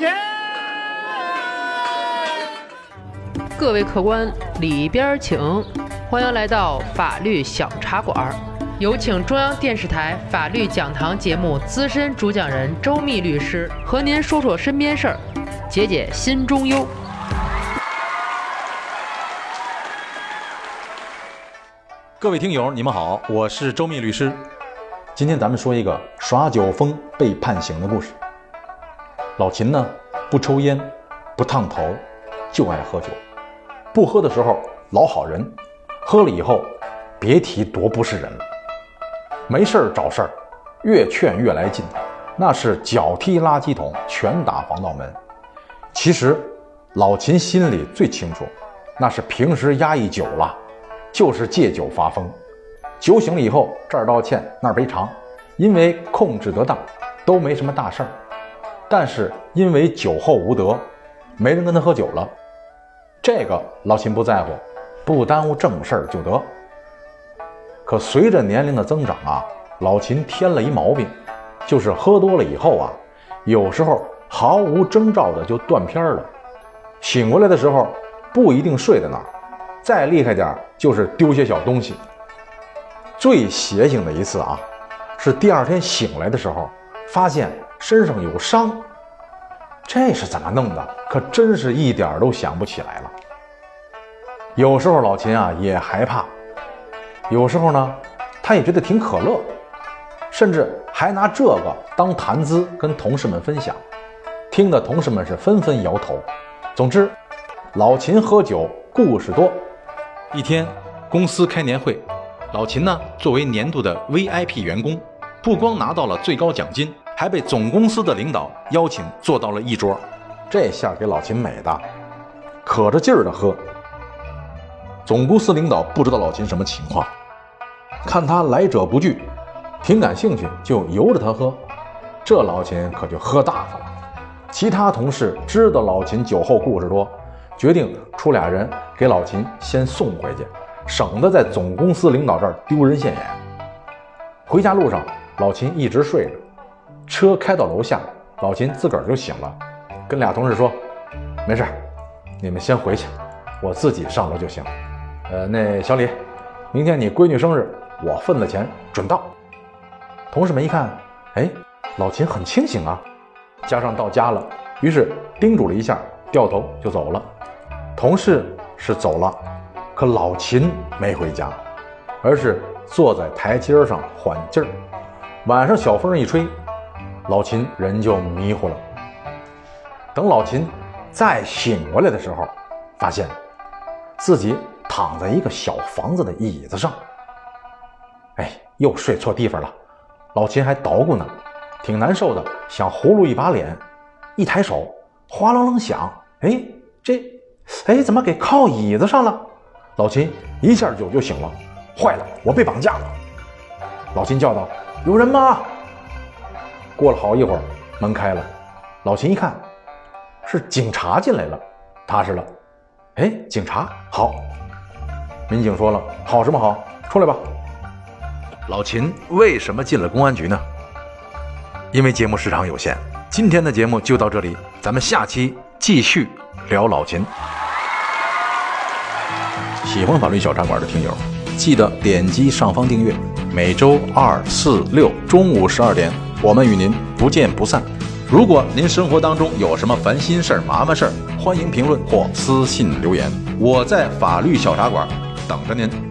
钱。各位客官，里边请，欢迎来到法律小茶馆。有请中央电视台法律讲堂节目资深主讲人周密律师和您说说身边事儿，解解心中忧。各位听友，你们好，我是周密律师。今天咱们说一个耍酒疯被判刑的故事。老秦呢，不抽烟，不烫头，就爱喝酒。不喝的时候老好人，喝了以后，别提多不是人了。没事儿找事儿，越劝越来劲，那是脚踢垃圾桶，拳打防盗门。其实老秦心里最清楚，那是平时压抑久了，就是借酒发疯。酒醒了以后，这儿道歉那儿赔偿，因为控制得当，都没什么大事儿。但是因为酒后无德，没人跟他喝酒了，这个老秦不在乎，不耽误正事儿就得。可随着年龄的增长啊，老秦添了一毛病，就是喝多了以后啊，有时候毫无征兆的就断片了。醒过来的时候不一定睡在那儿，再厉害点就是丢些小东西。最邪性的一次啊，是第二天醒来的时候，发现身上有伤。这是怎么弄的？可真是一点都想不起来了。有时候老秦啊也害怕。有时候呢，他也觉得挺可乐，甚至还拿这个当谈资跟同事们分享，听得同事们是纷纷摇头。总之，老秦喝酒故事多。一天，公司开年会，老秦呢作为年度的 VIP 员工，不光拿到了最高奖金，还被总公司的领导邀请坐到了一桌。这下给老秦美的，可着劲儿的喝。总公司领导不知道老秦什么情况。看他来者不拒，挺感兴趣，就由着他喝。这老秦可就喝大发了。其他同事知道老秦酒后故事多，决定出俩人给老秦先送回去，省得在总公司领导这儿丢人现眼。回家路上，老秦一直睡着。车开到楼下，老秦自个儿就醒了，跟俩同事说：“没事，你们先回去，我自己上楼就行。呃，那小李，明天你闺女生日。”我份子钱准到。同事们一看，哎，老秦很清醒啊，加上到家了，于是叮嘱了一下，掉头就走了。同事是走了，可老秦没回家，而是坐在台阶上缓劲儿。晚上小风一吹，老秦人就迷糊了。等老秦再醒过来的时候，发现自己躺在一个小房子的椅子上。哎，又睡错地方了，老秦还捣鼓呢，挺难受的，想呼噜一把脸，一抬手，哗啷啷响，哎，这，哎，怎么给靠椅子上了？老秦一下酒就醒了，坏了，我被绑架了！老秦叫道：“有人吗？”过了好一会儿，门开了，老秦一看，是警察进来了，踏实了。哎，警察好，民警说了，好什么好？出来吧。老秦为什么进了公安局呢？因为节目时长有限，今天的节目就到这里，咱们下期继续聊老秦。喜欢法律小茶馆的听友，记得点击上方订阅。每周二、四、六中午十二点，我们与您不见不散。如果您生活当中有什么烦心事儿、麻烦事儿，欢迎评论或私信留言，我在法律小茶馆等着您。